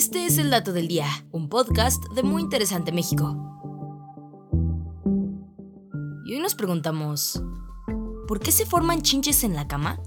Este es el Dato del Día, un podcast de Muy Interesante México. Y hoy nos preguntamos, ¿por qué se forman chinches en la cama?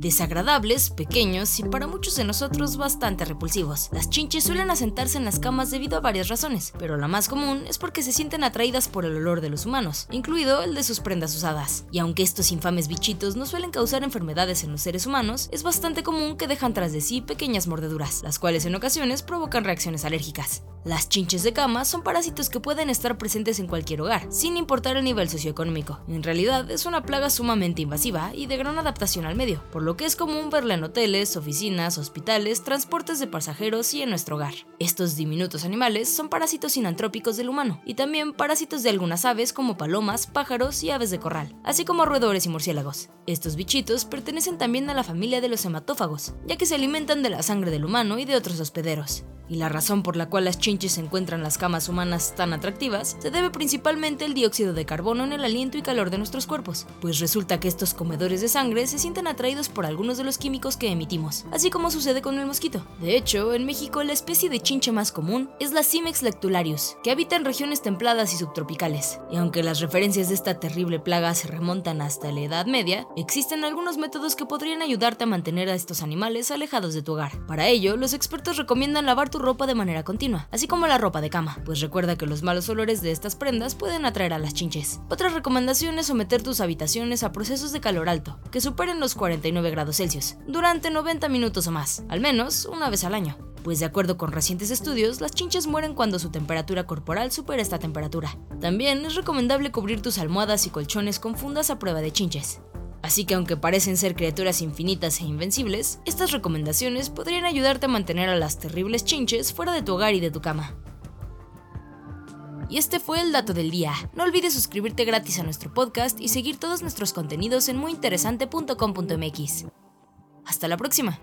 Desagradables, pequeños y para muchos de nosotros bastante repulsivos. Las chinches suelen asentarse en las camas debido a varias razones, pero la más común es porque se sienten atraídas por el olor de los humanos, incluido el de sus prendas usadas. Y aunque estos infames bichitos no suelen causar enfermedades en los seres humanos, es bastante común que dejan tras de sí pequeñas mordeduras, las cuales en ocasiones provocan reacciones alérgicas. Las chinches de cama son parásitos que pueden estar presentes en cualquier hogar, sin importar el nivel socioeconómico. En realidad, es una plaga sumamente invasiva y de gran adaptación al medio, por lo que es común verla en hoteles, oficinas, hospitales, transportes de pasajeros y en nuestro hogar. Estos diminutos animales son parásitos inantrópicos del humano y también parásitos de algunas aves como palomas, pájaros y aves de corral, así como roedores y murciélagos. Estos bichitos pertenecen también a la familia de los hematófagos, ya que se alimentan de la sangre del humano y de otros hospederos y la razón por la cual las chinches encuentran en las camas humanas tan atractivas se debe principalmente al dióxido de carbono en el aliento y calor de nuestros cuerpos, pues resulta que estos comedores de sangre se sienten atraídos por algunos de los químicos que emitimos, así como sucede con el mosquito. De hecho, en México la especie de chinche más común es la Cimex lectularius, que habita en regiones templadas y subtropicales. Y aunque las referencias de esta terrible plaga se remontan hasta la Edad Media, existen algunos métodos que podrían ayudarte a mantener a estos animales alejados de tu hogar. Para ello, los expertos recomiendan lavar tu ropa de manera continua, así como la ropa de cama, pues recuerda que los malos olores de estas prendas pueden atraer a las chinches. Otra recomendación es someter tus habitaciones a procesos de calor alto, que superen los 49 grados Celsius, durante 90 minutos o más, al menos una vez al año pues de acuerdo con recientes estudios, las chinches mueren cuando su temperatura corporal supera esta temperatura. También es recomendable cubrir tus almohadas y colchones con fundas a prueba de chinches. Así que aunque parecen ser criaturas infinitas e invencibles, estas recomendaciones podrían ayudarte a mantener a las terribles chinches fuera de tu hogar y de tu cama. Y este fue el dato del día. No olvides suscribirte gratis a nuestro podcast y seguir todos nuestros contenidos en muyinteresante.com.mx. Hasta la próxima.